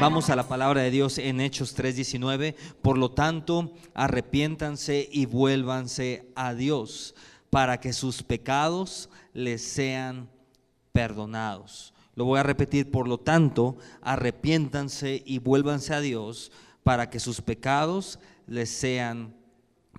Vamos a la palabra de Dios en Hechos 3:19. Por lo tanto, arrepiéntanse y vuélvanse a Dios para que sus pecados les sean perdonados. Lo voy a repetir, por lo tanto, arrepiéntanse y vuélvanse a Dios para que sus pecados les sean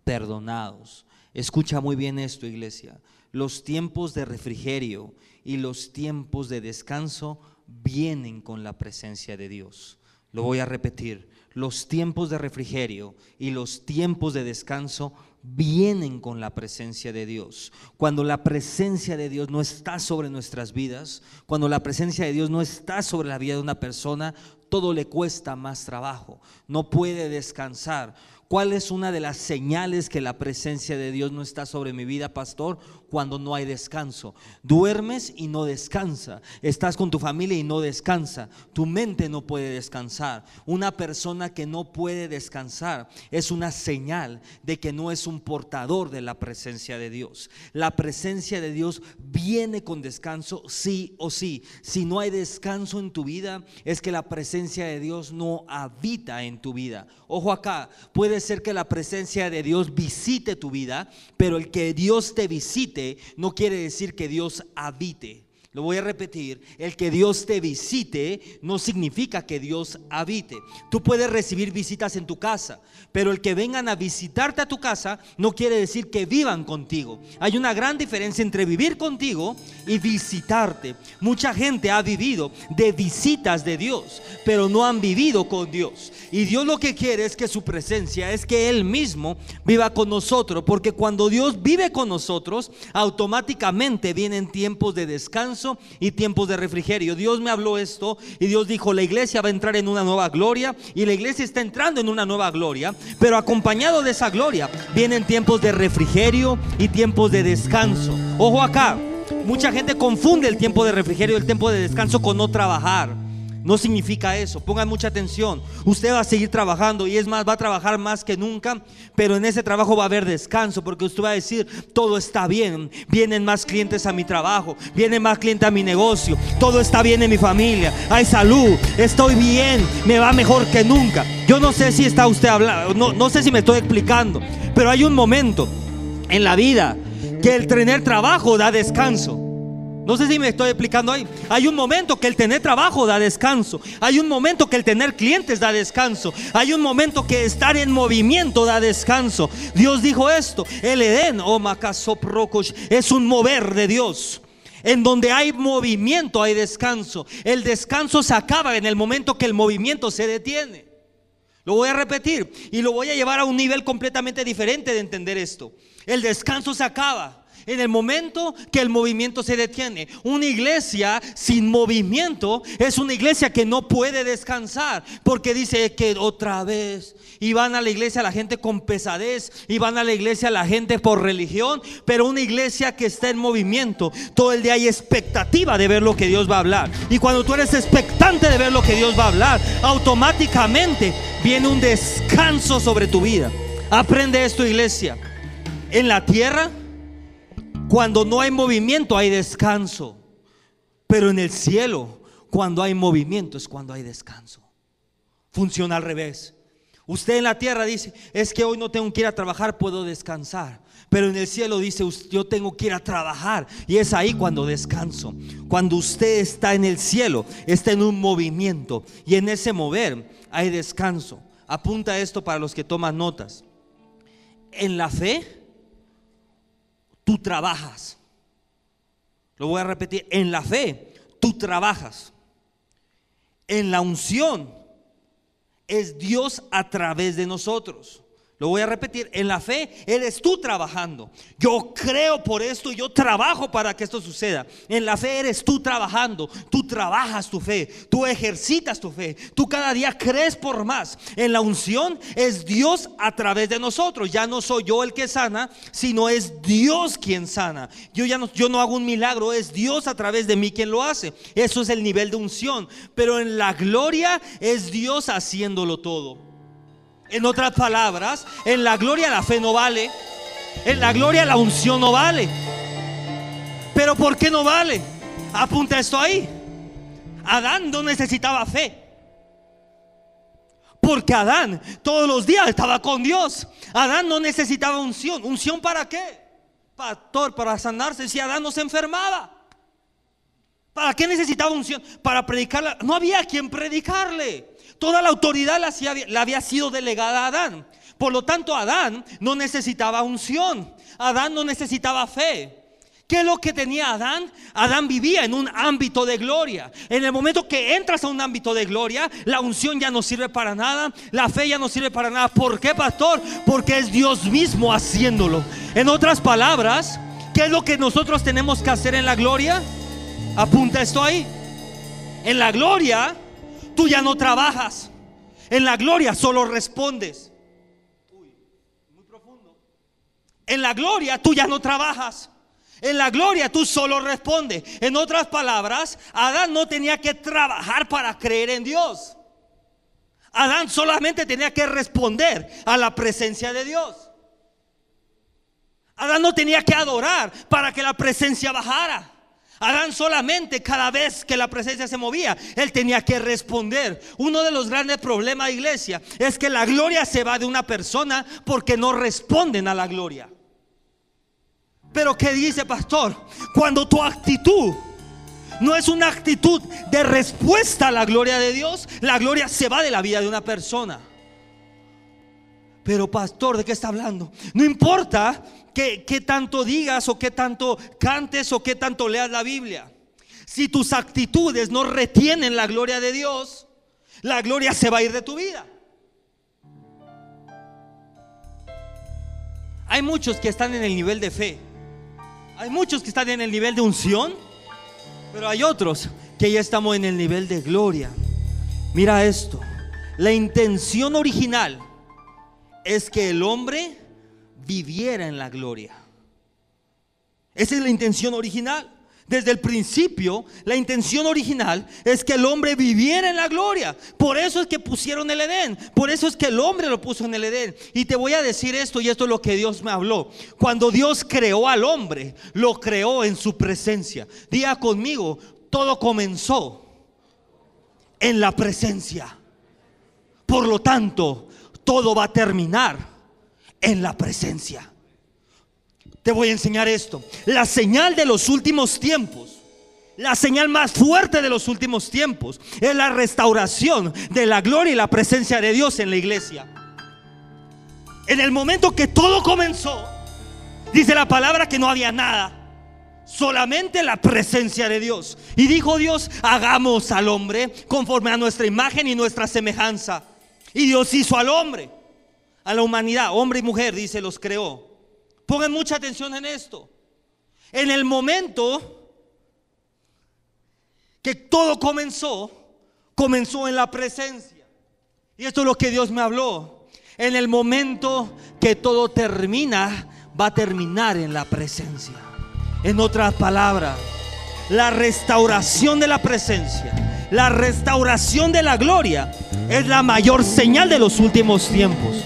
perdonados. Escucha muy bien esto, iglesia. Los tiempos de refrigerio y los tiempos de descanso vienen con la presencia de Dios. Lo voy a repetir. Los tiempos de refrigerio y los tiempos de descanso vienen con la presencia de Dios. Cuando la presencia de Dios no está sobre nuestras vidas, cuando la presencia de Dios no está sobre la vida de una persona, todo le cuesta más trabajo. No puede descansar. ¿Cuál es una de las señales que la presencia de Dios no está sobre mi vida, pastor? Cuando no hay descanso. Duermes y no descansa. Estás con tu familia y no descansa. Tu mente no puede descansar. Una persona que no puede descansar es una señal de que no es un portador de la presencia de Dios. La presencia de Dios viene con descanso, sí o sí. Si no hay descanso en tu vida, es que la presencia de Dios no habita en tu vida. Ojo acá, puede ser que la presencia de Dios visite tu vida, pero el que Dios te visite no quiere decir que Dios habite. Lo voy a repetir, el que Dios te visite no significa que Dios habite. Tú puedes recibir visitas en tu casa, pero el que vengan a visitarte a tu casa no quiere decir que vivan contigo. Hay una gran diferencia entre vivir contigo y visitarte. Mucha gente ha vivido de visitas de Dios, pero no han vivido con Dios. Y Dios lo que quiere es que su presencia, es que Él mismo viva con nosotros, porque cuando Dios vive con nosotros, automáticamente vienen tiempos de descanso y tiempos de refrigerio. Dios me habló esto y Dios dijo, la iglesia va a entrar en una nueva gloria y la iglesia está entrando en una nueva gloria, pero acompañado de esa gloria vienen tiempos de refrigerio y tiempos de descanso. Ojo acá, mucha gente confunde el tiempo de refrigerio y el tiempo de descanso con no trabajar. No significa eso. Pongan mucha atención. Usted va a seguir trabajando y es más, va a trabajar más que nunca, pero en ese trabajo va a haber descanso porque usted va a decir, todo está bien. Vienen más clientes a mi trabajo, vienen más clientes a mi negocio, todo está bien en mi familia, hay salud, estoy bien, me va mejor que nunca. Yo no sé si está usted hablando, no, no sé si me estoy explicando, pero hay un momento en la vida que el tener trabajo da descanso. No sé si me estoy explicando ahí. Hay un momento que el tener trabajo da descanso. Hay un momento que el tener clientes da descanso. Hay un momento que estar en movimiento da descanso. Dios dijo esto. El Edén, oh Macasoprocos, es un mover de Dios. En donde hay movimiento hay descanso. El descanso se acaba en el momento que el movimiento se detiene. Lo voy a repetir y lo voy a llevar a un nivel completamente diferente de entender esto. El descanso se acaba en el momento que el movimiento se detiene. Una iglesia sin movimiento es una iglesia que no puede descansar porque dice que otra vez y van a la iglesia la gente con pesadez y van a la iglesia la gente por religión, pero una iglesia que está en movimiento, todo el día hay expectativa de ver lo que Dios va a hablar. Y cuando tú eres expectante de ver lo que Dios va a hablar, automáticamente viene un descanso sobre tu vida. Aprende esto, iglesia. En la tierra cuando no hay movimiento hay descanso. Pero en el cielo, cuando hay movimiento es cuando hay descanso. Funciona al revés. Usted en la tierra dice, es que hoy no tengo que ir a trabajar, puedo descansar. Pero en el cielo dice, yo tengo que ir a trabajar. Y es ahí cuando descanso. Cuando usted está en el cielo, está en un movimiento. Y en ese mover hay descanso. Apunta esto para los que toman notas. En la fe tú trabajas. Lo voy a repetir, en la fe tú trabajas. En la unción es Dios a través de nosotros. Lo voy a repetir, en la fe eres tú trabajando. Yo creo por esto, yo trabajo para que esto suceda. En la fe eres tú trabajando, tú trabajas tu fe, tú ejercitas tu fe, tú cada día crees por más. En la unción es Dios a través de nosotros. Ya no soy yo el que sana, sino es Dios quien sana. Yo ya no, yo no hago un milagro, es Dios a través de mí quien lo hace. Eso es el nivel de unción. Pero en la gloria es Dios haciéndolo todo. En otras palabras, en la gloria la fe no vale. En la gloria la unción no vale. Pero ¿por qué no vale? Apunta esto ahí. Adán no necesitaba fe. Porque Adán todos los días estaba con Dios. Adán no necesitaba unción. ¿Unción para qué? Pastor, para sanarse si Adán no se enfermaba. ¿Para qué necesitaba unción? Para predicarla. No había quien predicarle. Toda la autoridad la, había sido delegada a Adán. Por lo tanto, Adán no necesitaba unción. Adán no necesitaba fe. ¿Qué es lo que tenía Adán? Adán vivía en un ámbito de gloria. En el momento que entras a un ámbito de gloria, la unción ya no sirve para nada, la fe ya no sirve para nada. ¿Por qué, pastor? Porque es Dios mismo haciéndolo. En otras palabras, ¿qué es lo que nosotros tenemos que hacer en la gloria? Apunta esto ahí. En la gloria, tú ya no trabajas. En la gloria solo respondes. muy profundo. En la gloria tú ya no trabajas. En la gloria tú solo respondes. En otras palabras, Adán no tenía que trabajar para creer en Dios. Adán solamente tenía que responder a la presencia de Dios. Adán no tenía que adorar para que la presencia bajara. Adán solamente cada vez que la presencia se movía, él tenía que responder. Uno de los grandes problemas de iglesia es que la gloria se va de una persona porque no responden a la gloria. Pero ¿qué dice pastor? Cuando tu actitud no es una actitud de respuesta a la gloria de Dios, la gloria se va de la vida de una persona. Pero pastor, ¿de qué está hablando? No importa que, tanto digas o que tanto cantes o que tanto leas la Biblia. Si tus actitudes no retienen la gloria de Dios, la gloria se va a ir de tu vida. Hay muchos que están en el nivel de fe hay muchos que están en el nivel de unción, pero hay otros que ya estamos en el nivel de gloria. Mira esto, la intención original es que el hombre viviera en la gloria. Esa es la intención original. Desde el principio, la intención original es que el hombre viviera en la gloria. Por eso es que pusieron el Edén. Por eso es que el hombre lo puso en el Edén. Y te voy a decir esto, y esto es lo que Dios me habló. Cuando Dios creó al hombre, lo creó en su presencia. Diga conmigo, todo comenzó en la presencia. Por lo tanto, todo va a terminar en la presencia. Te voy a enseñar esto. La señal de los últimos tiempos. La señal más fuerte de los últimos tiempos es la restauración de la gloria y la presencia de Dios en la iglesia. En el momento que todo comenzó, dice la palabra que no había nada, solamente la presencia de Dios. Y dijo Dios, hagamos al hombre conforme a nuestra imagen y nuestra semejanza. Y Dios hizo al hombre, a la humanidad, hombre y mujer, dice, los creó. Pongan mucha atención en esto. En el momento que todo comenzó, comenzó en la presencia. Y esto es lo que Dios me habló. En el momento que todo termina, va a terminar en la presencia. En otras palabras, la restauración de la presencia, la restauración de la gloria es la mayor señal de los últimos tiempos.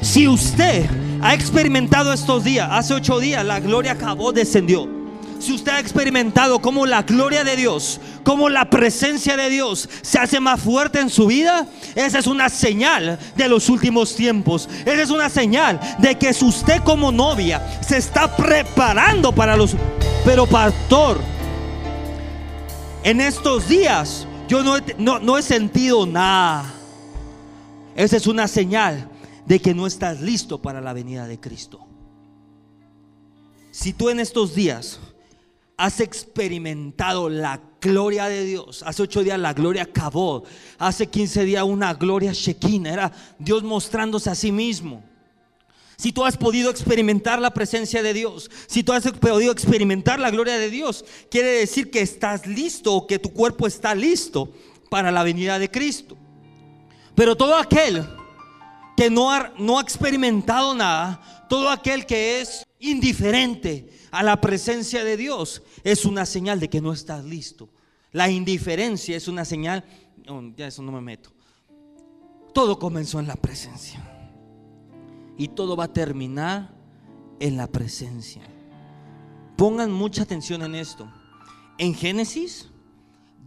Si usted ha experimentado estos días, hace ocho días la gloria acabó, descendió. Si usted ha experimentado cómo la gloria de Dios, cómo la presencia de Dios se hace más fuerte en su vida, esa es una señal de los últimos tiempos. Esa es una señal de que usted como novia se está preparando para los... Pero pastor, en estos días yo no no, no he sentido nada. Esa es una señal de que no estás listo para la venida de Cristo. Si tú en estos días has experimentado la gloria de Dios, hace ocho días la gloria acabó, hace quince días una gloria shekinah, era Dios mostrándose a sí mismo. Si tú has podido experimentar la presencia de Dios, si tú has podido experimentar la gloria de Dios, quiere decir que estás listo o que tu cuerpo está listo para la venida de Cristo. Pero todo aquel que no ha, experimentado nada, todo aquel que es indiferente a la presencia de Dios, es una señal de que no estás listo. La indiferencia es una señal, ya eso no me meto. Todo comenzó en la presencia. Y todo va a terminar en la presencia. Pongan mucha atención en esto. En Génesis,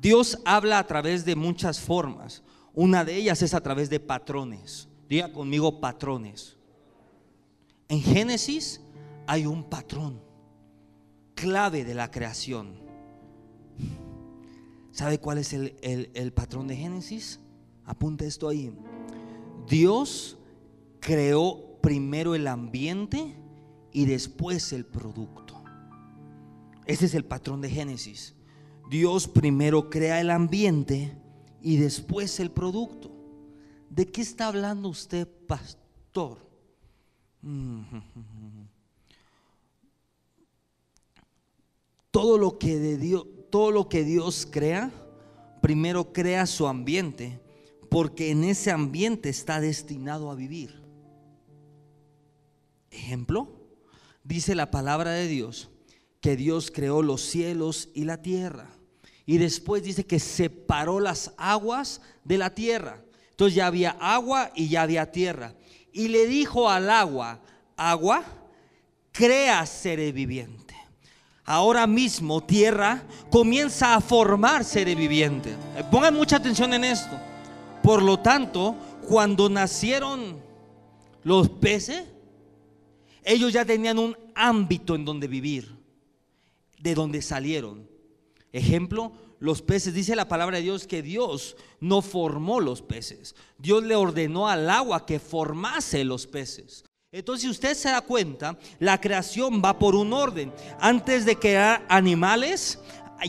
Dios habla a través de muchas formas. Una de ellas es a través de patrones. Diga conmigo patrones. En Génesis hay un patrón clave de la creación. ¿Sabe cuál es el, el patrón de Génesis? Apunta esto ahí. Dios creó primero el ambiente y después el producto. Ese es el patrón de Génesis. Dios primero crea el ambiente y después el producto. ¿De qué está hablando usted, pastor? Todo lo que de Dios, todo lo que Dios crea, primero crea su ambiente, porque en ese ambiente está destinado a vivir. Ejemplo, dice la palabra de Dios que Dios creó los cielos y la tierra. Y después dice que separó las aguas de la tierra. Entonces ya había agua y ya había tierra. Y le dijo al agua, agua, crea seres viviente. Ahora mismo tierra comienza a formar seres vivientes. Pongan mucha atención en esto. Por lo tanto, cuando nacieron los peces, ellos ya tenían un ámbito en donde vivir de donde salieron. Ejemplo, los peces, dice la palabra de Dios que Dios no formó los peces. Dios le ordenó al agua que formase los peces. Entonces, si usted se da cuenta, la creación va por un orden. Antes de crear animales,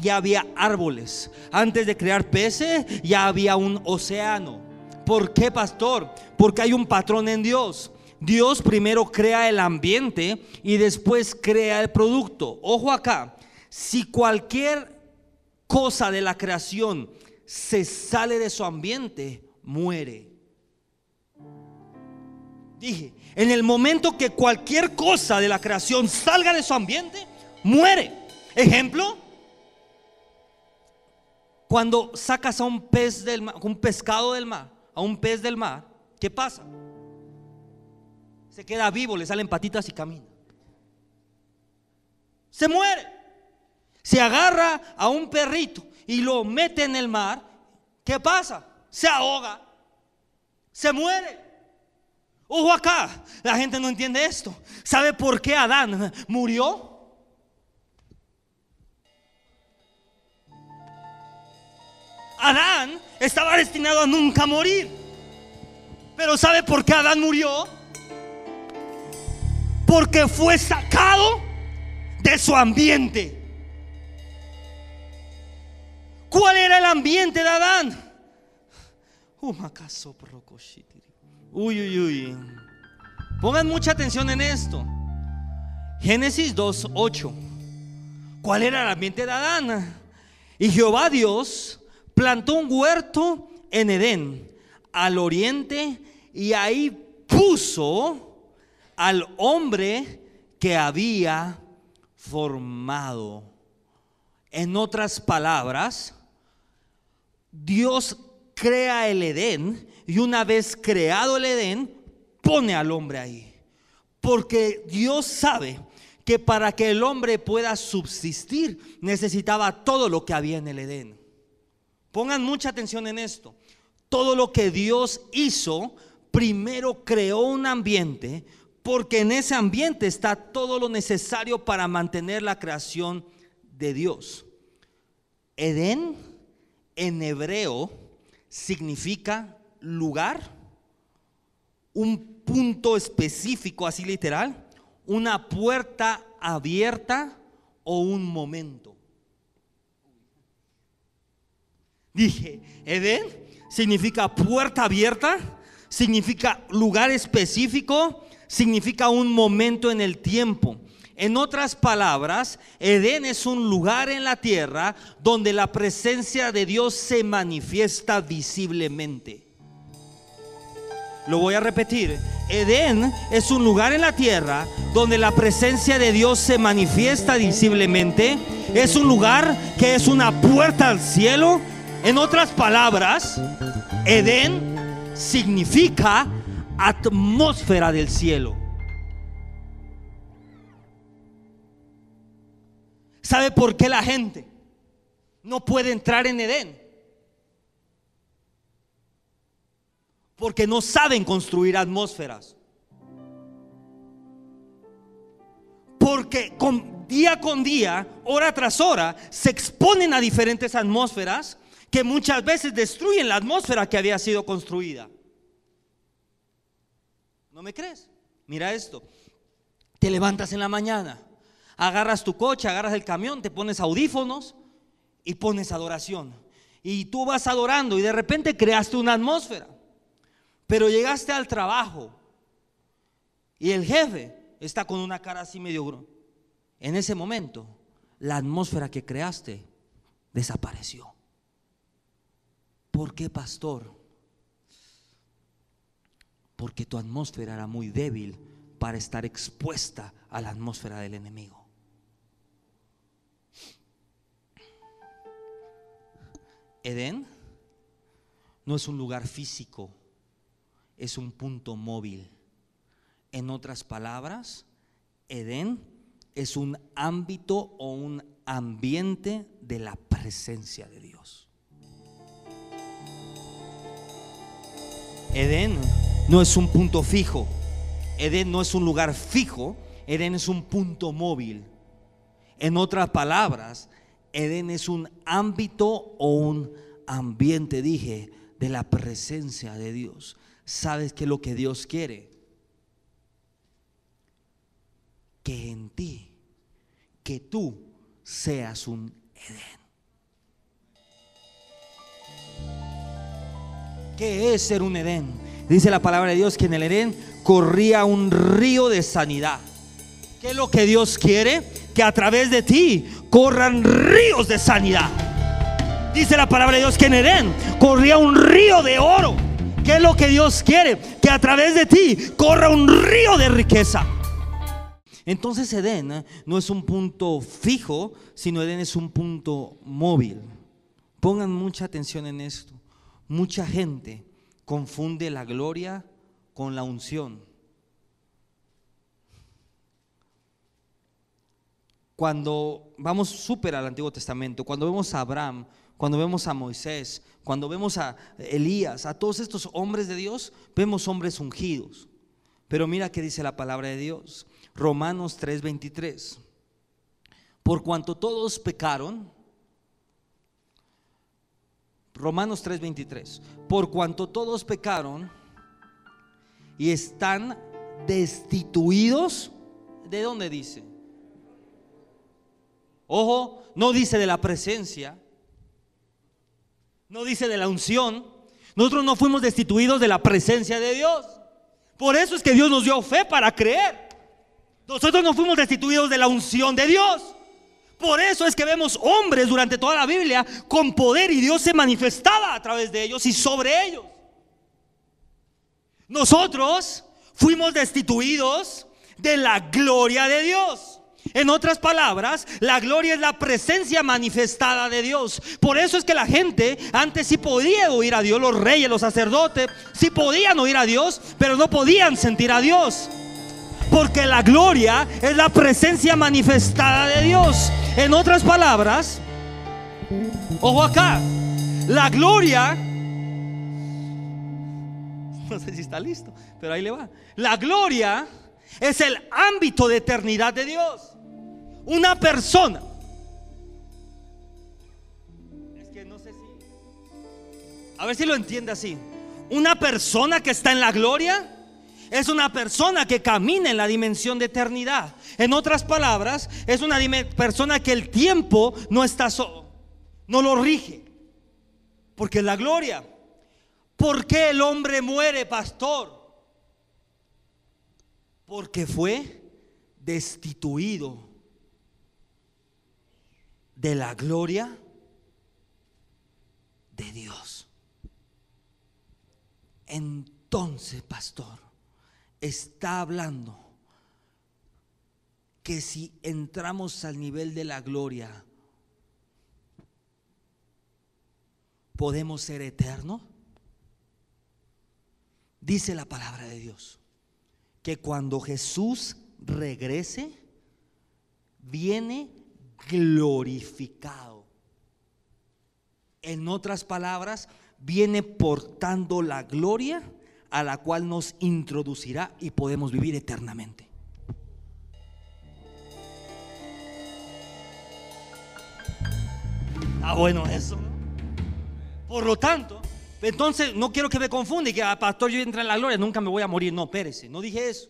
ya había árboles. Antes de crear peces, ya había un océano. ¿Por qué, pastor? Porque hay un patrón en Dios. Dios primero crea el ambiente y después crea el producto. Ojo acá, si cualquier cosa de la creación se sale de su ambiente, muere. Dije, en el momento que cualquier cosa de la creación salga de su ambiente, muere. Ejemplo, cuando sacas a un pez del mar, un pescado del mar, a un pez del mar, ¿qué pasa? Se queda vivo, le salen patitas y camina. Se muere se agarra a un perrito y lo mete en el mar, ¿qué pasa? Se ahoga, se muere. Ojo acá, la gente no entiende esto. ¿Sabe por qué Adán murió? Adán estaba destinado a nunca morir. Pero ¿sabe por qué Adán murió? Porque fue sacado de su ambiente. ¿Cuál era el ambiente de Adán? Uy, uy, uy. Pongan mucha atención en esto. Génesis 2.8. ¿Cuál era el ambiente de Adán? Y Jehová Dios plantó un huerto en Edén, al oriente, y ahí puso al hombre que había formado. En otras palabras, Dios crea el Edén y una vez creado el Edén, pone al hombre ahí. Porque Dios sabe que para que el hombre pueda subsistir necesitaba todo lo que había en el Edén. Pongan mucha atención en esto. Todo lo que Dios hizo, primero creó un ambiente, porque en ese ambiente está todo lo necesario para mantener la creación de Dios. Edén en hebreo significa lugar, un punto específico, así literal, una puerta abierta o un momento. Dije, Edén significa puerta abierta, significa lugar específico, significa un momento en el tiempo. En otras palabras, Edén es un lugar en la tierra donde la presencia de Dios se manifiesta visiblemente. Lo voy a repetir. Edén es un lugar en la tierra donde la presencia de Dios se manifiesta visiblemente. Es un lugar que es una puerta al cielo. En otras palabras, Edén significa atmósfera del cielo. ¿Sabe por qué la gente no puede entrar en Edén? Porque no saben construir atmósferas. Porque día con día, hora tras hora, se exponen a diferentes atmósferas que muchas veces destruyen la atmósfera que había sido construida. ¿No me crees? Mira esto. Te levantas en la mañana, agarras tu coche, agarras el camión, te pones audífonos y pones adoración. Y tú vas adorando y de repente creaste una atmósfera. Pero llegaste al trabajo y el jefe está con una cara así medio... En ese momento, la atmósfera que creaste desapareció. ¿Por qué, pastor? Porque tu atmósfera era muy débil para estar expuesta a la atmósfera del enemigo. Edén no es un lugar físico, es un punto móvil. En otras palabras, Edén es un ámbito o un ambiente de la presencia de Dios. Edén no es un punto fijo, Edén no es un lugar fijo, Edén es un punto móvil. En otras palabras, Edén es un ámbito o un ambiente, dije, de la presencia de Dios. ¿Sabes qué es lo que Dios quiere? Que en ti, que tú seas un Edén. ¿Qué es ser un Edén? Dice la palabra de Dios que en el Edén corría un río de sanidad. ¿Qué es lo que Dios quiere? Que a través de ti corran ríos de sanidad. Dice la palabra de Dios que en Edén corría un río de oro. ¿Qué es lo que Dios quiere? Que a través de ti corra un río de riqueza. Entonces Edén ¿eh? no es un punto fijo, sino Edén es un punto móvil. Pongan mucha atención en esto. Mucha gente confunde la gloria con la unción. Cuando vamos súper al Antiguo Testamento, cuando vemos a Abraham, cuando vemos a Moisés, cuando vemos a Elías, a todos estos hombres de Dios, vemos hombres ungidos. Pero mira qué dice la palabra de Dios. Romanos 3:23. Por cuanto todos pecaron, Romanos 3:23. Por cuanto todos pecaron y están destituidos, ¿de dónde dice? Ojo, no dice de la presencia, no dice de la unción. Nosotros no fuimos destituidos de la presencia de Dios. Por eso es que Dios nos dio fe para creer. Nosotros no fuimos destituidos de la unción de Dios. Por eso es que vemos hombres durante toda la Biblia con poder y Dios se manifestaba a través de ellos y sobre ellos. Nosotros fuimos destituidos de la gloria de Dios. En otras palabras, la gloria es la presencia manifestada de Dios. Por eso es que la gente antes sí podía oír a Dios, los reyes, los sacerdotes, sí podían oír a Dios, pero no podían sentir a Dios. Porque la gloria es la presencia manifestada de Dios. En otras palabras, ojo acá, la gloria, no sé si está listo, pero ahí le va. La gloria es el ámbito de eternidad de Dios. Una persona. Es que no sé si... A ver si lo entiende así. Una persona que está en la gloria es una persona que camina en la dimensión de eternidad. En otras palabras, es una persona que el tiempo no está solo, no lo rige. Porque es la gloria. ¿Por qué el hombre muere, pastor? Porque fue destituido de la gloria de Dios. Entonces, pastor, está hablando que si entramos al nivel de la gloria, podemos ser eternos. Dice la palabra de Dios que cuando Jesús regrese, viene glorificado. En otras palabras, viene portando la gloria a la cual nos introducirá y podemos vivir eternamente. Ah, bueno eso. Por lo tanto, entonces no quiero que me confunda y que, ah, pastor, yo entre en la gloria, nunca me voy a morir. No, espérese, no dije eso.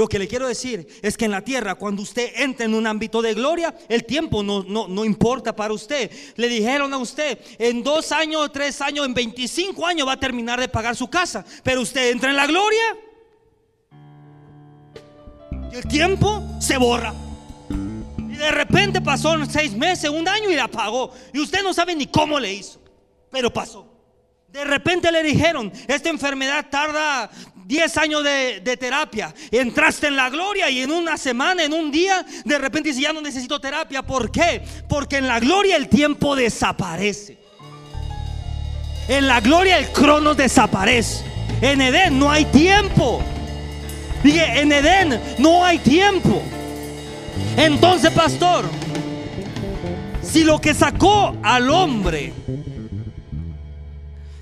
Lo que le quiero decir es que en la tierra, cuando usted entra en un ámbito de gloria, el tiempo no, no, importa para usted. Le dijeron a usted, en dos años, tres años, en 25 años va a terminar de pagar su casa. Pero usted entra en la gloria. Y el tiempo se borra. Y de repente pasó seis meses, un año y la pagó. Y usted no sabe ni cómo le hizo. Pero pasó. De repente le dijeron, esta enfermedad tarda 10 años de, terapia. Entraste en la gloria y en una semana, en un día, de repente dice, ya no necesito terapia. ¿Por qué? Porque en la gloria el tiempo desaparece. En la gloria el crono desaparece. En Edén no hay tiempo. Dije, en Edén no hay tiempo. Entonces, pastor, si lo que sacó al hombre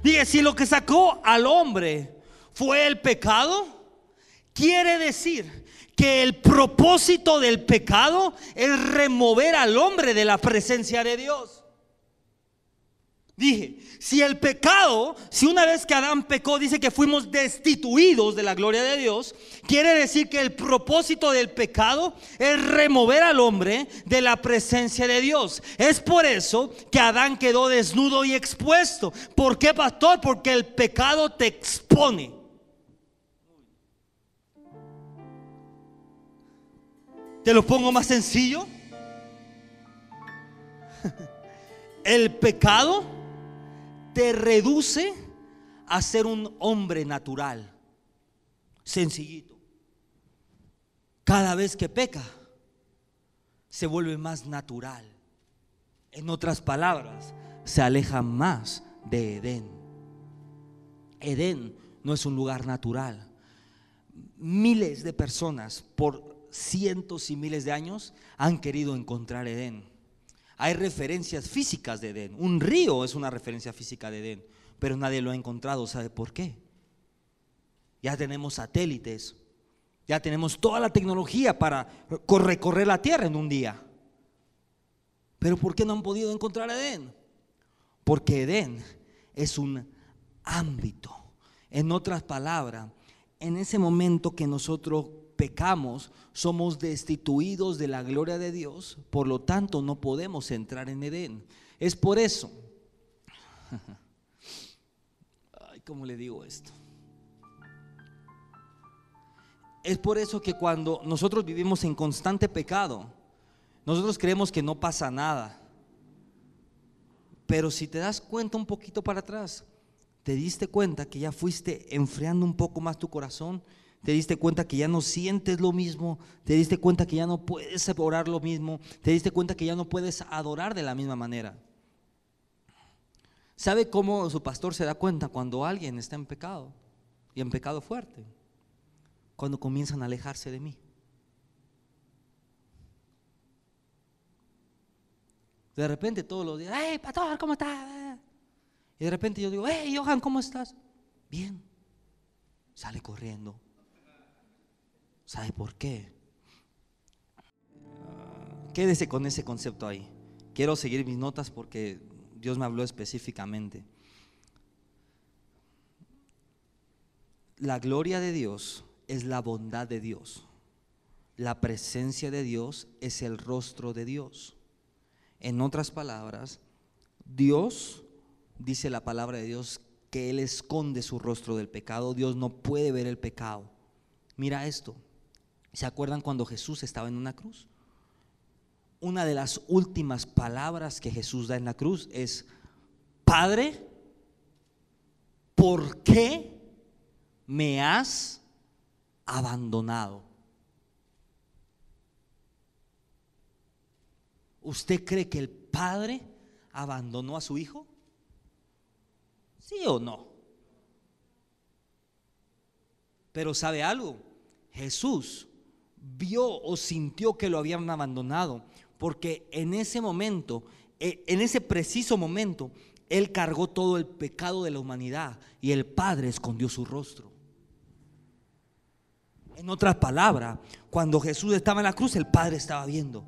Dije, si lo que sacó al hombre fue el pecado, quiere decir que el propósito del pecado es remover al hombre de la presencia de Dios. Dije, si el pecado, si una vez que Adán pecó dice que fuimos destituidos de la gloria de Dios, quiere decir que el propósito del pecado es remover al hombre de la presencia de Dios. Es por eso que Adán quedó desnudo y expuesto. ¿Por qué, pastor? Porque el pecado te expone. ¿Te lo pongo más sencillo? El pecado te reduce a ser un hombre natural, sencillito. Cada vez que peca, se vuelve más natural. En otras palabras, se aleja más de Edén. Edén no es un lugar natural. Miles de personas por cientos y miles de años han querido encontrar Edén hay referencias físicas de Edén. Un río es una referencia física de Edén, pero nadie lo ha encontrado. ¿Sabe por qué? Ya tenemos satélites, ya tenemos toda la tecnología para recorrer la tierra en un día. Pero ¿por qué no han podido encontrar Edén? Porque Edén es un ámbito. En otras palabras, en ese momento que nosotros pecamos, somos destituidos de la gloria de Dios, por lo tanto no podemos entrar en Edén. Es por eso, ay, ¿cómo le digo esto? Es por eso que cuando nosotros vivimos en constante pecado, nosotros creemos que no pasa nada. Pero si te das cuenta un poquito para atrás, te diste cuenta que ya fuiste enfriando un poco más tu corazón te diste cuenta que ya no sientes lo mismo, te diste cuenta que ya no puedes orar lo mismo, te diste cuenta que ya no puedes adorar de la misma manera. ¿Sabe cómo su pastor se da cuenta cuando alguien está en pecado y en pecado fuerte? Cuando comienzan a alejarse de mí. De repente todos los días, hey, pastor, ¿cómo estás? Y de repente yo digo, hey, Johan, ¿cómo estás? Bien. Sale corriendo. ¿Sabe por qué? Quédese con ese concepto ahí. Quiero seguir mis notas porque Dios me habló específicamente. La gloria de Dios es la bondad de Dios. La presencia de Dios es el rostro de Dios. En otras palabras, Dios, dice la palabra de Dios, que Él esconde su rostro del pecado. Dios no puede ver el pecado. Mira esto. ¿Se acuerdan cuando Jesús estaba en una cruz? Una de las últimas palabras que Jesús da en la cruz es, Padre, ¿por qué me has abandonado? ¿Usted cree que el Padre abandonó a su Hijo? ¿Sí o no? Pero ¿sabe algo? Jesús vio o sintió que lo habían abandonado porque en ese momento, eh, en ese preciso momento, Él cargó todo el pecado de la humanidad y el Padre escondió su rostro. En otras palabras, cuando Jesús estaba en la cruz, el Padre estaba viendo.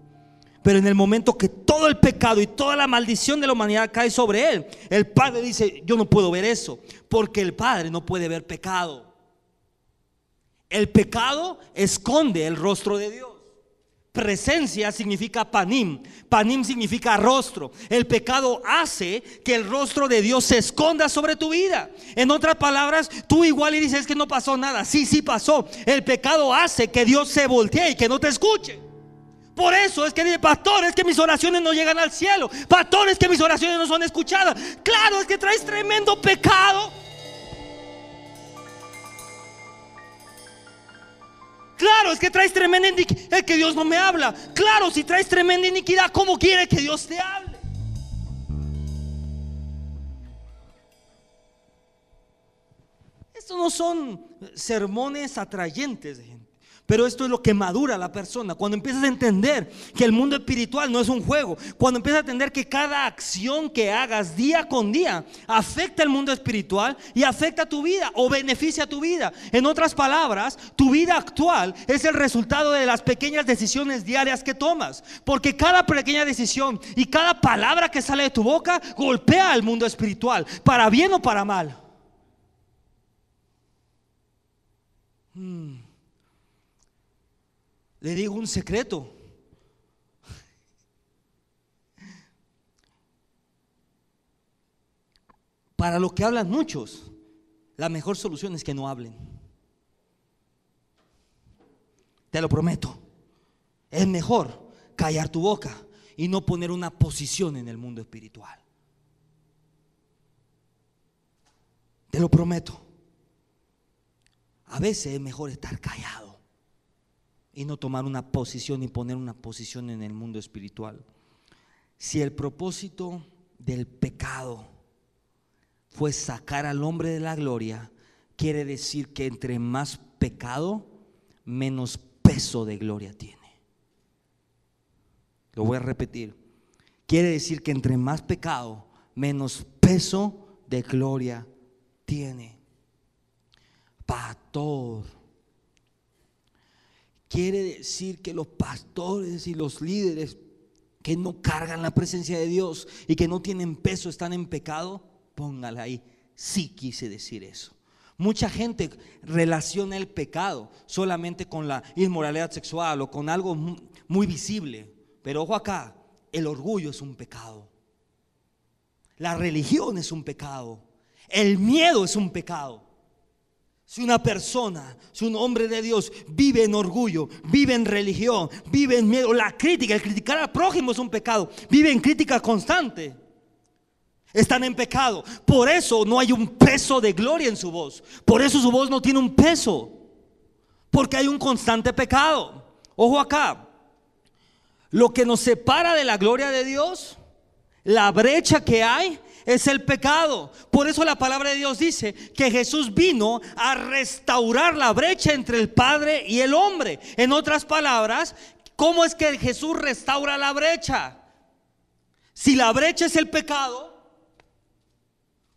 Pero en el momento que todo el pecado y toda la maldición de la humanidad cae sobre él, el Padre dice, yo no puedo ver eso, porque el Padre no puede ver pecado. El pecado esconde el rostro de Dios. Presencia significa panim. Panim significa rostro. El pecado hace que el rostro de Dios se esconda sobre tu vida. En otras palabras, tú igual y dices que no pasó nada. Sí, sí pasó. El pecado hace que Dios se voltee y que no te escuche. Por eso es que dice, pastores que mis oraciones no llegan al cielo. Pastores que mis oraciones no son escuchadas. Claro, es que traes tremendo pecado. Claro, es que traes tremenda iniquidad. Es que Dios no me habla. Claro, si traes tremenda iniquidad, ¿cómo quiere que Dios te hable? Estos no son sermones atrayentes gente. Pero esto es lo que madura la persona. Cuando empiezas a entender que el mundo espiritual no es un juego. Cuando empiezas a entender que cada acción que hagas día con día afecta el mundo espiritual y afecta tu vida o beneficia tu vida. En otras palabras, tu vida actual es el resultado de las pequeñas decisiones diarias que tomas. Porque cada pequeña decisión y cada palabra que sale de tu boca golpea al mundo espiritual, para bien o para mal. Hmm. Le digo un secreto. Para lo que hablan muchos, la mejor solución es que no hablen. Te lo prometo. Es mejor callar tu boca y no poner una posición en el mundo espiritual. Te lo prometo. A veces es mejor estar callado y no tomar una posición y poner una posición en el mundo espiritual. Si el propósito del pecado fue sacar al hombre de la gloria, quiere decir que entre más pecado, menos peso de gloria tiene. Lo voy a repetir. Quiere decir que entre más pecado, menos peso de gloria tiene. Pastor quiere decir que los pastores y los líderes que no cargan la presencia de Dios y que no tienen peso están en pecado, póngala ahí. Sí quise decir eso. Mucha gente relaciona el pecado solamente con la inmoralidad sexual o con algo muy visible. Pero ojo acá, el orgullo es un pecado. La religión es un pecado. El miedo es un pecado. Si una persona, si un hombre de Dios vive en orgullo, vive en religión, vive en miedo, la crítica, el criticar al prójimo es un pecado, vive en crítica constante. Están en pecado. Por eso no hay un peso de gloria en su voz. Por eso su voz no tiene un peso. Porque hay un constante pecado. Ojo acá. Lo que nos separa de la gloria de Dios, la brecha que hay, es el pecado. Por eso la palabra de Dios dice que Jesús vino a restaurar la brecha entre el Padre y el hombre. En otras palabras, ¿cómo es que Jesús restaura la brecha? Si la brecha es el pecado,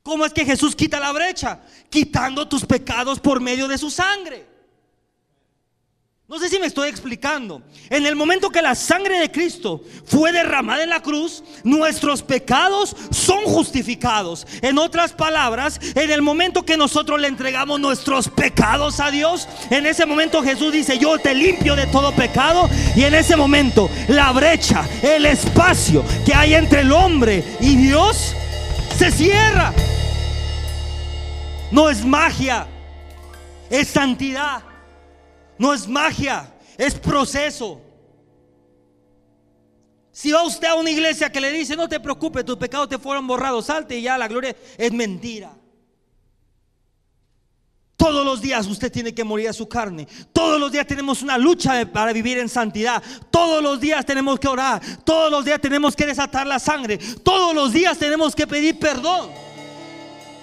¿cómo es que Jesús quita la brecha? Quitando tus pecados por medio de su sangre. No sé si me estoy explicando. En el momento que la sangre de Cristo fue derramada en la cruz, nuestros pecados son justificados. En otras palabras, en el momento que nosotros le entregamos nuestros pecados a Dios, en ese momento Jesús dice, yo te limpio de todo pecado. Y en ese momento la brecha, el espacio que hay entre el hombre y Dios, se cierra. No es magia, es santidad. No es magia, es proceso. Si va usted a una iglesia que le dice, no te preocupes, tus pecados te fueron borrados, salte y ya la gloria es mentira. Todos los días usted tiene que morir a su carne. Todos los días tenemos una lucha para vivir en santidad. Todos los días tenemos que orar. Todos los días tenemos que desatar la sangre. Todos los días tenemos que pedir perdón.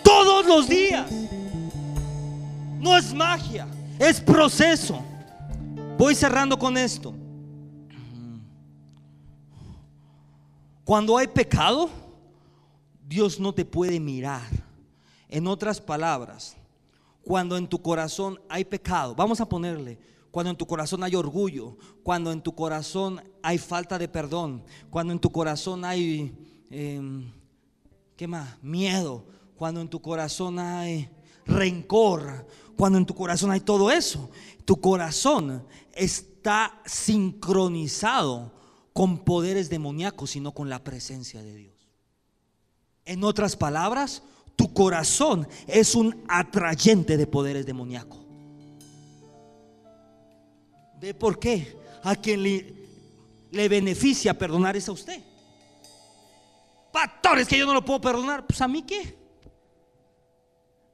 Todos los días. No es magia es proceso. Voy cerrando con esto. Cuando hay pecado, Dios no te puede mirar. En otras palabras, cuando en tu corazón hay pecado, vamos a ponerle, cuando en tu corazón hay orgullo, cuando en tu corazón hay falta de perdón, cuando en tu corazón hay, em, ¿qué más? Miedo, cuando en tu corazón hay rencor, cuando en tu corazón hay todo eso, tu corazón está sincronizado con poderes demoníacos, sino con la presencia de Dios. En otras palabras, tu corazón es un atrayente de poderes demoníacos. ¿Ve por qué? A quien le, le beneficia perdonar es a usted. Pastores que yo no lo puedo perdonar. Pues a mí qué.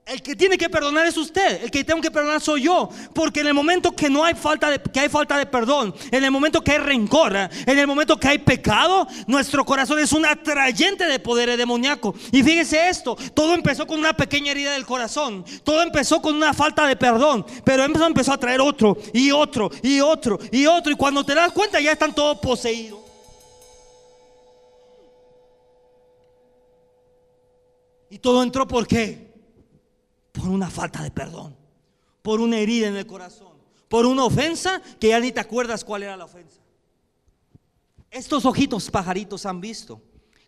El que tiene que perdonar es usted, el que tengo que perdonar soy yo, porque en el momento que no hay falta de que hay falta de perdón, en el momento que hay rencor, en el momento que hay pecado, nuestro corazón es un atrayente de poder demoníaco. Y fíjese esto, todo empezó con una pequeña herida del corazón, todo empezó con una falta de perdón, pero empezó, empezó a traer otro y otro y otro y otro y cuando te das cuenta ya están todos poseídos. Y todo entró por qué? Por una falta de perdón, por una herida en el corazón, por una ofensa que ya ni te acuerdas cuál era la ofensa. Estos ojitos pajaritos han visto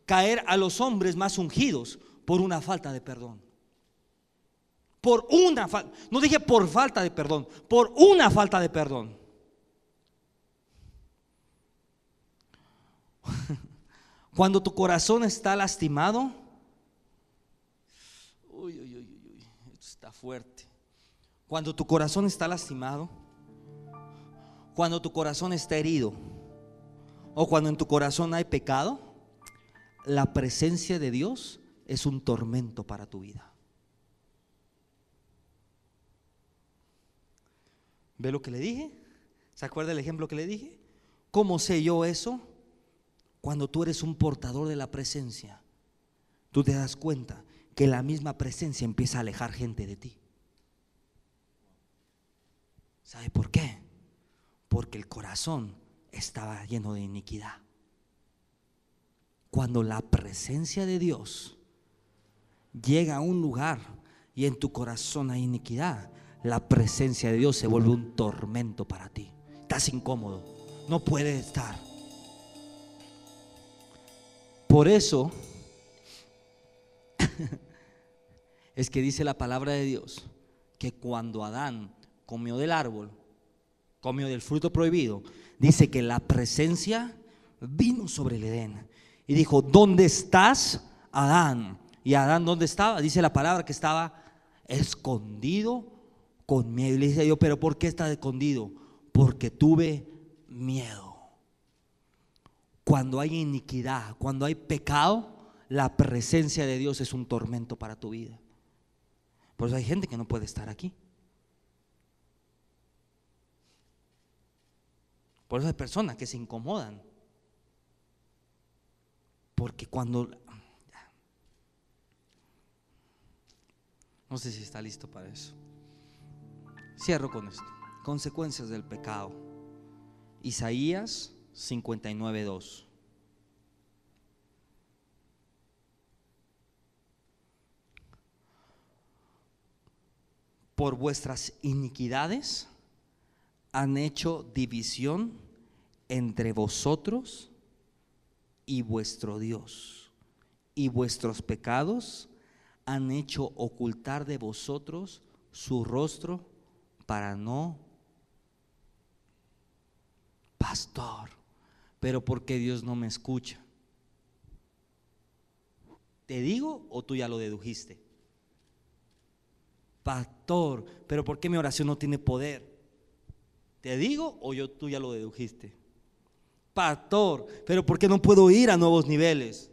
caer a los hombres más ungidos por una falta de perdón. Por una falta, no dije por falta de perdón, por una falta de perdón. Cuando tu corazón está lastimado, fuerte. Cuando tu corazón está lastimado, cuando tu corazón está herido, o cuando en tu corazón hay pecado, la presencia de Dios es un tormento para tu vida. ¿Ve lo que le dije? ¿Se acuerda el ejemplo que le dije? ¿Cómo sé yo eso? Cuando tú eres un portador de la presencia, tú te das cuenta que la misma presencia empieza a alejar gente de ti. ¿Sabe por qué? Porque el corazón estaba lleno de iniquidad. Cuando la presencia de Dios llega a un lugar y en tu corazón hay iniquidad, la presencia de Dios se vuelve un tormento para ti. Estás incómodo, no puedes estar. Por eso es que dice la palabra de Dios que cuando Adán comió del árbol, comió del fruto prohibido, dice que la presencia vino sobre el Edén y dijo, ¿dónde estás, Adán? Y Adán, ¿dónde estaba? Dice la palabra que estaba escondido con miedo. Y le dice yo, pero ¿por qué está escondido? Porque tuve miedo. Cuando hay iniquidad, cuando hay pecado, la presencia de Dios es un tormento para tu vida. Por eso hay gente que no puede estar aquí. Por eso hay personas que se incomodan. Porque cuando... No sé si está listo para eso. Cierro con esto. Consecuencias del pecado. Isaías 59.2. por vuestras iniquidades han hecho división entre vosotros y vuestro Dios. Y vuestros pecados han hecho ocultar de vosotros su rostro para no... Pastor, pero porque Dios no me escucha? ¿Te digo o tú ya lo dedujiste? Pastor, pero ¿por qué mi oración no tiene poder? ¿Te digo o yo tú ya lo dedujiste? Pastor, pero ¿por qué no puedo ir a nuevos niveles?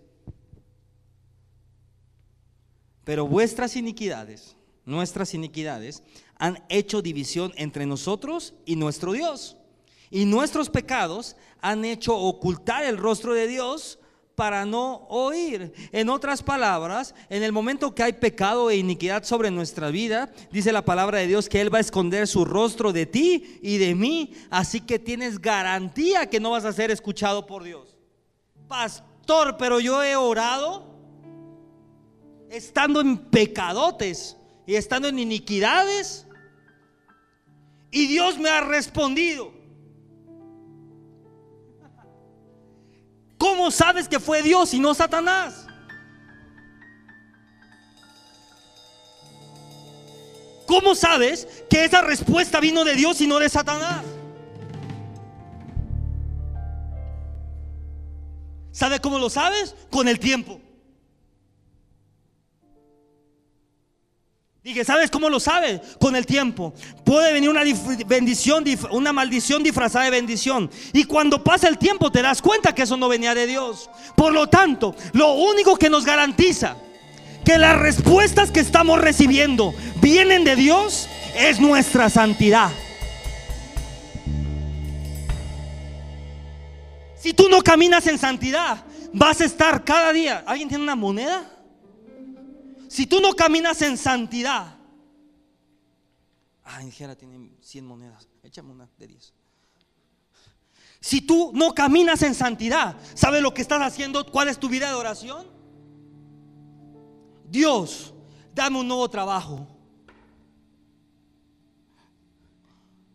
Pero vuestras iniquidades, nuestras iniquidades, han hecho división entre nosotros y nuestro Dios. Y nuestros pecados han hecho ocultar el rostro de Dios para no oír. En otras palabras, en el momento que hay pecado e iniquidad sobre nuestra vida, dice la palabra de Dios que Él va a esconder su rostro de ti y de mí, así que tienes garantía que no vas a ser escuchado por Dios. Pastor pero yo he orado estando en pecadotes y estando en iniquidades. Y Dios me ha respondido. ¿Cómo sabes que fue Dios y no Satanás? ¿Cómo sabes que esa respuesta vino de Dios y no de Satanás? ¿Sabe cómo lo sabes? Con el tiempo. Dije, ¿sabes cómo lo sabes? Con el tiempo. Puede venir una bendición, una maldición disfrazada de bendición. Y cuando pasa el tiempo te das cuenta que eso no venía de Dios. Por lo tanto, lo único que nos garantiza que las respuestas que estamos recibiendo vienen de Dios es nuestra santidad. Si tú no caminas en santidad, vas a estar cada día. ¿Alguien tiene una moneda? Si tú no caminas en santidad, ay, Jera tiene 100 monedas, échame una de 10. Si tú no caminas en santidad, ¿sabes lo que estás haciendo? ¿Cuál es tu vida de oración? Dios, dame un nuevo trabajo.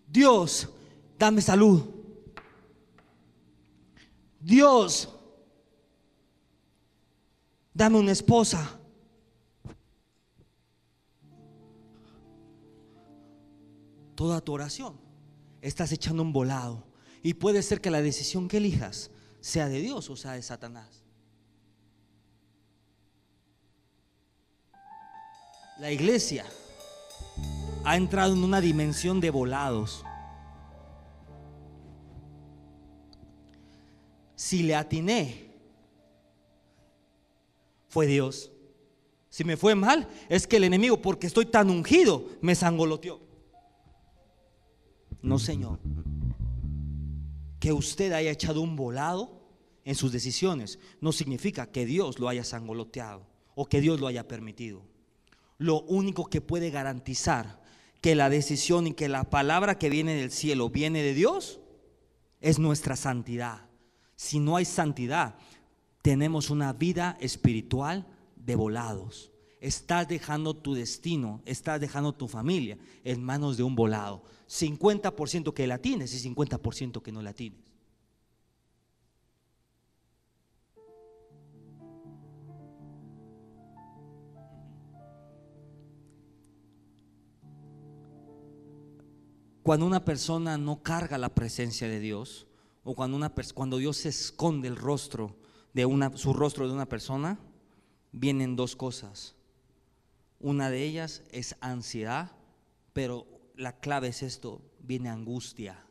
Dios, dame salud. Dios, dame una esposa. Toda tu oración estás echando un volado. Y puede ser que la decisión que elijas sea de Dios o sea de Satanás. La iglesia ha entrado en una dimensión de volados. Si le atiné, fue Dios. Si me fue mal, es que el enemigo, porque estoy tan ungido, me sangoloteó. No, Señor. Que usted haya echado un volado en sus decisiones no significa que Dios lo haya sangoloteado o que Dios lo haya permitido lo único que puede garantizar que la decisión y que la palabra que viene del cielo viene de Dios es nuestra santidad. Si no hay santidad, tenemos una vida espiritual de volados. Estás dejando tu destino, estás dejando tu familia en manos de un volado. 50% que la tienes y 50% que no la tienes. Cuando una persona no carga la presencia de Dios, o cuando, una, cuando Dios esconde el rostro de una, su rostro de una persona, vienen dos cosas. Una de ellas es ansiedad, pero la clave es esto, viene angustia.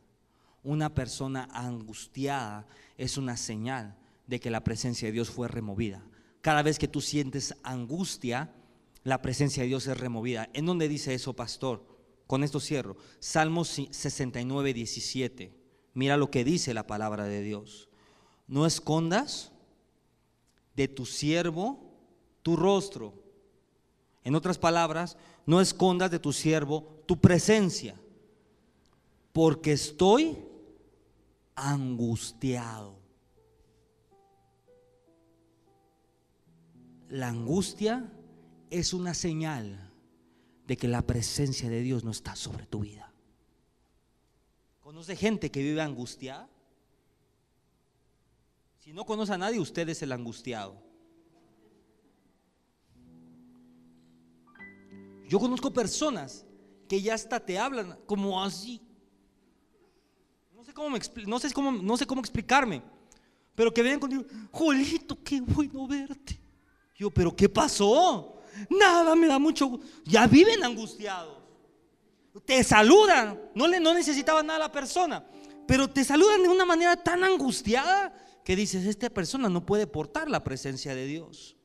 Una persona angustiada es una señal de que la presencia de Dios fue removida. Cada vez que tú sientes angustia, la presencia de Dios es removida. ¿En dónde dice eso, pastor? Con esto cierro. Salmos 69, 17. Mira lo que dice la palabra de Dios. No escondas de tu siervo tu rostro. En otras palabras, no escondas de tu siervo tu presencia, porque estoy angustiado. La angustia es una señal de que la presencia de Dios no está sobre tu vida. ¿Conoce gente que vive angustiada? Si no conoce a nadie, usted es el angustiado. Yo conozco personas que ya hasta te hablan como así. No sé cómo, no sé cómo, no sé cómo explicarme, pero que vienen contigo, Jolito, qué bueno verte. Yo, pero ¿qué pasó? Nada me da mucho. Ya viven angustiados. Te saludan. No, le, no necesitaban nada a la persona. Pero te saludan de una manera tan angustiada que dices, esta persona no puede portar la presencia de Dios.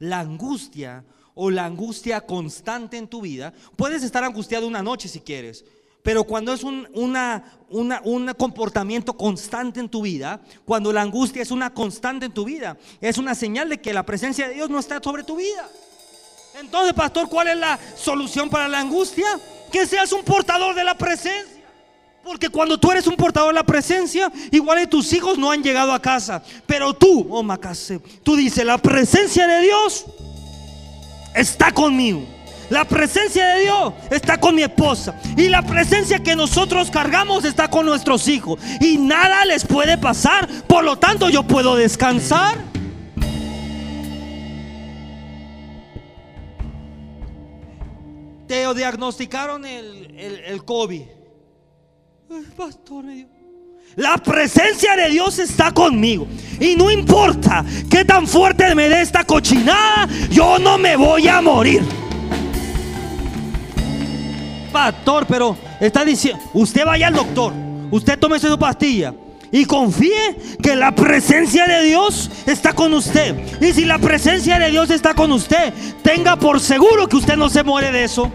La angustia o la angustia constante en tu vida, puedes estar angustiado una noche si quieres, pero cuando es un, una, un comportamiento constante en tu vida, cuando la angustia es una constante en tu vida, es una señal de que la presencia de Dios no está sobre tu vida. Entonces, pastor, ¿cuál es la solución para la angustia? Que seas un portador de la presencia. Porque cuando tú eres un portador de la presencia, igual de tus hijos no han llegado a casa. Pero tú, oh Macase, tú dices, la presencia de Dios está conmigo. La presencia de Dios está con mi esposa. Y la presencia que nosotros cargamos está con nuestros hijos. Y nada les puede pasar. Por lo tanto, yo puedo descansar. Te diagnosticaron el, el, COVID. pastor, La presencia de Dios está conmigo. Y no importa qué tan fuerte me dé esta cochinada, yo no me voy a morir pastor, pero está diciendo, usted vaya al doctor, usted tome su pastilla y confíe que la presencia de Dios está con usted. Y si la presencia de Dios está con usted, tenga por seguro que usted no se muere de eso.